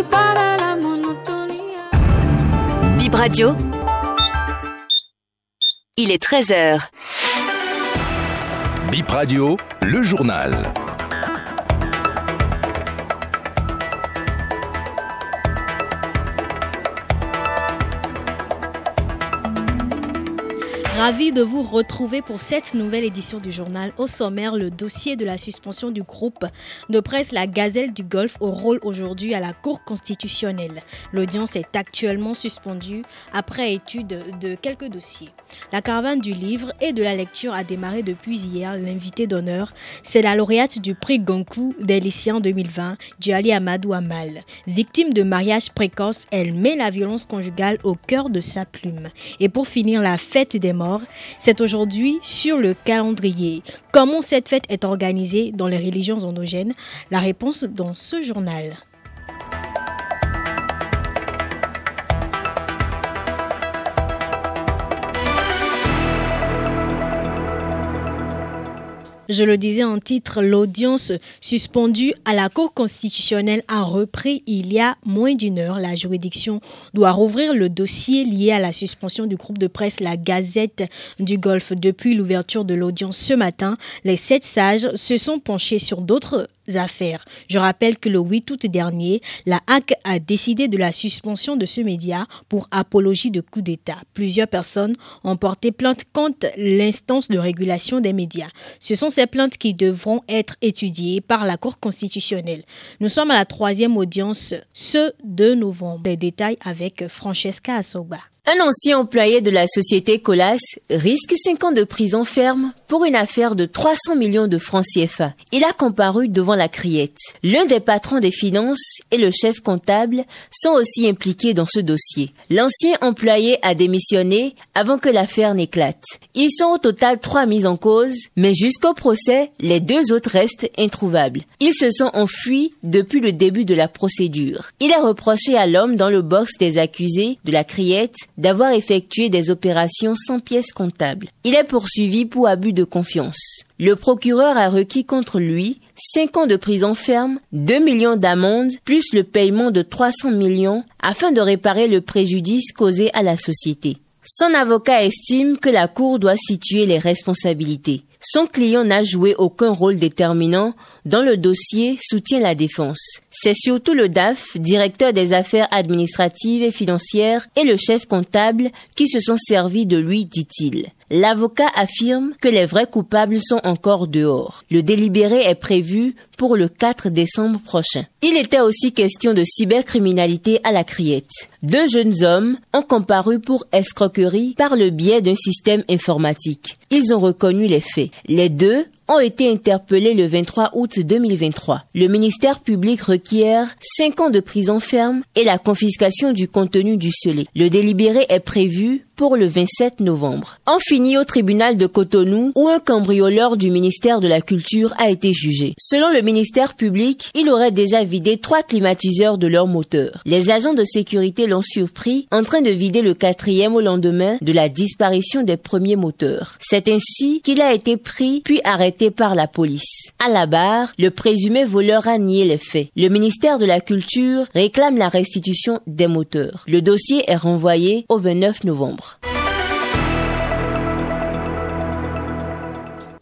culpar de la monotonía. Bip Radio. Il est 13h. Bip Radio, le journal. Ravi de vous retrouver pour cette nouvelle édition du journal. Au sommaire, le dossier de la suspension du groupe de presse La Gazelle du Golfe au rôle aujourd'hui à la Cour constitutionnelle. L'audience est actuellement suspendue après étude de quelques dossiers. La caravane du livre et de la lecture a démarré depuis hier. L'invité d'honneur, c'est la lauréate du prix Goncourt des lycéens 2020, Djali Amadou Amal. Victime de mariage précoce, elle met la violence conjugale au cœur de sa plume. Et pour finir, la fête des morts c'est aujourd'hui sur le calendrier. Comment cette fête est organisée dans les religions endogènes? La réponse dans ce journal. Je le disais en titre, l'audience suspendue à la Cour constitutionnelle a repris il y a moins d'une heure. La juridiction doit rouvrir le dossier lié à la suspension du groupe de presse La Gazette du Golfe. Depuis l'ouverture de l'audience ce matin, les sept sages se sont penchés sur d'autres affaires. Je rappelle que le 8 août dernier, la HAC a décidé de la suspension de ce média pour apologie de coup d'État. Plusieurs personnes ont porté plainte contre l'instance de régulation des médias. Ce sont ces plaintes qui devront être étudiées par la Cour constitutionnelle. Nous sommes à la troisième audience ce 2 novembre. Les détails avec Francesca Assoba. Un ancien employé de la société Colas risque 5 ans de prison ferme pour une affaire de 300 millions de francs CFA. Il a comparu devant la criette. L'un des patrons des finances et le chef comptable sont aussi impliqués dans ce dossier. L'ancien employé a démissionné avant que l'affaire n'éclate. Ils sont au total trois mis en cause, mais jusqu'au procès, les deux autres restent introuvables. Ils se sont enfuis depuis le début de la procédure. Il a reproché à l'homme dans le box des accusés de la criette d'avoir effectué des opérations sans pièces comptables. Il est poursuivi pour abus de confiance. Le procureur a requis contre lui 5 ans de prison ferme, 2 millions d'amendes, plus le paiement de 300 millions afin de réparer le préjudice causé à la société. Son avocat estime que la Cour doit situer les responsabilités. Son client n'a joué aucun rôle déterminant dans le dossier, soutient la défense. C'est surtout le DAF, directeur des affaires administratives et financières, et le chef comptable qui se sont servis de lui, dit-il. L'avocat affirme que les vrais coupables sont encore dehors. Le délibéré est prévu pour le 4 décembre prochain. Il était aussi question de cybercriminalité à la criette. Deux jeunes hommes ont comparu pour escroquerie par le biais d'un système informatique. Ils ont reconnu les faits. Les deux ont été interpellés le 23 août 2023. Le ministère public requiert 5 ans de prison ferme et la confiscation du contenu du scellé. Le délibéré est prévu pour le 27 novembre. On finit au tribunal de Cotonou où un cambrioleur du ministère de la Culture a été jugé. Selon le ministère public, il aurait déjà vidé trois climatiseurs de leur moteur. Les agents de sécurité l'ont surpris en train de vider le quatrième au lendemain de la disparition des premiers moteurs. C'est ainsi qu'il a été pris puis arrêté par la police. À la barre, le présumé voleur a nié les faits. Le ministère de la Culture réclame la restitution des moteurs. Le dossier est renvoyé au 29 novembre.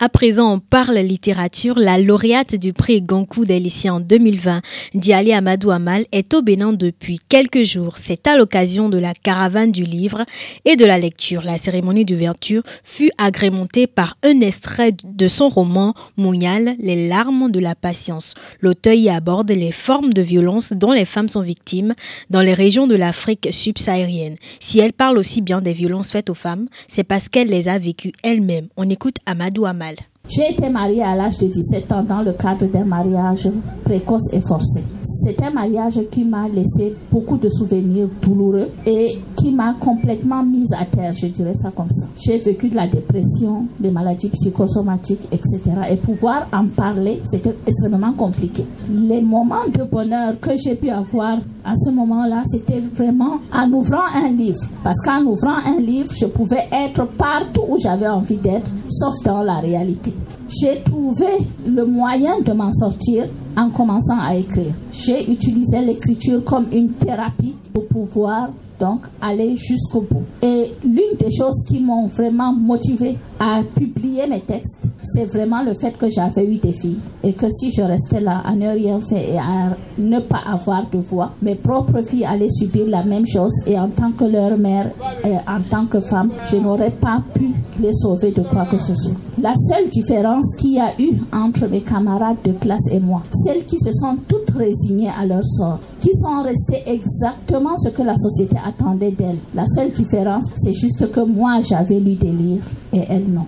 À présent, on parle littérature. La lauréate du prix Goncourt des en 2020, Diali Amadou Amal, est au Bénin depuis quelques jours. C'est à l'occasion de la caravane du livre et de la lecture. La cérémonie d'ouverture fut agrémentée par un extrait de son roman Mounial, Les larmes de la patience. L'auteur y aborde les formes de violence dont les femmes sont victimes dans les régions de l'Afrique subsaharienne. Si elle parle aussi bien des violences faites aux femmes, c'est parce qu'elle les a vécues elle-même. On écoute Amadou Amal. igual. J'ai été mariée à l'âge de 17 ans dans le cadre d'un mariage précoce et forcé. C'est un mariage qui m'a laissé beaucoup de souvenirs douloureux et qui m'a complètement mise à terre, je dirais ça comme ça. J'ai vécu de la dépression, des maladies psychosomatiques, etc. Et pouvoir en parler, c'était extrêmement compliqué. Les moments de bonheur que j'ai pu avoir à ce moment-là, c'était vraiment en ouvrant un livre. Parce qu'en ouvrant un livre, je pouvais être partout où j'avais envie d'être, sauf dans la réalité. J'ai trouvé le moyen de m'en sortir en commençant à écrire. J'ai utilisé l'écriture comme une thérapie pour pouvoir donc aller jusqu'au bout. Et l'une des choses qui m'ont vraiment motivé à publier mes textes, c'est vraiment le fait que j'avais eu des filles et que si je restais là à ne rien faire et à ne pas avoir de voix, mes propres filles allaient subir la même chose et en tant que leur mère et en tant que femme, je n'aurais pas pu les sauver de quoi que ce soit. La seule différence qu'il y a eu entre mes camarades de classe et moi, celles qui se sont toutes résignées à leur sort, qui sont restées exactement ce que la société attendait d'elles. La seule différence, c'est juste que moi, j'avais lu des livres et elles non.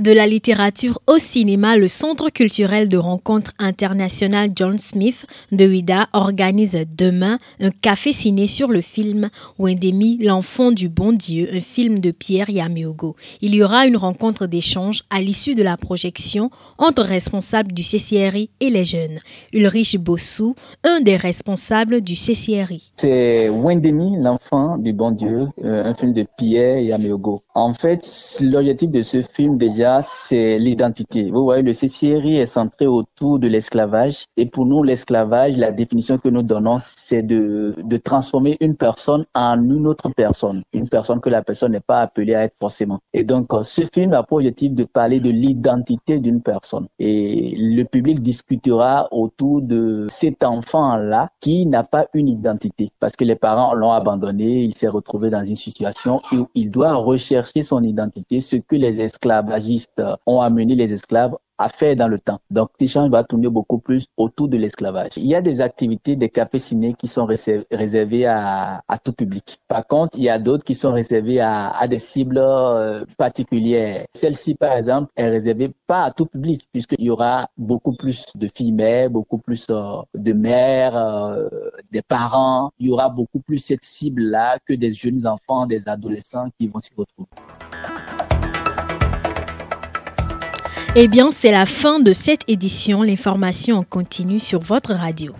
De la littérature au cinéma, le Centre culturel de rencontre internationale John Smith de Ouida organise demain un café ciné sur le film Wendemi, l'enfant du bon Dieu, un film de Pierre Yamiogo. Il y aura une rencontre d'échange à l'issue de la projection entre responsables du CCRI et les jeunes. Ulrich Bossou, un des responsables du CCRI. C'est Wendemi, l'enfant du bon Dieu, euh, un film de Pierre Yamiogo. En fait, l'objectif de ce film déjà c'est l'identité. Vous voyez, le CCRI est centré autour de l'esclavage. Et pour nous, l'esclavage, la définition que nous donnons, c'est de, de transformer une personne en une autre personne. Une personne que la personne n'est pas appelée à être forcément. Et donc, euh, ce film a pour objectif de parler de l'identité d'une personne. Et le public discutera autour de cet enfant-là qui n'a pas une identité. Parce que les parents l'ont abandonné, il s'est retrouvé dans une situation où il doit rechercher son identité, ce que les esclavagistes ont amené les esclaves à faire dans le temps. Donc, l'échange va tourner beaucoup plus autour de l'esclavage. Il y a des activités, des cafés qui sont réservés à, tout public. Par contre, il y a d'autres qui sont réservés à, des cibles euh, particulières. Celle-ci, par exemple, est réservée pas à tout public, puisqu'il y aura beaucoup plus de filles mères, beaucoup plus euh, de mères, euh, des parents. Il y aura beaucoup plus cette cible-là que des jeunes enfants, des adolescents qui vont s'y retrouver. Eh bien, c'est la fin de cette édition. L'information continue sur votre radio.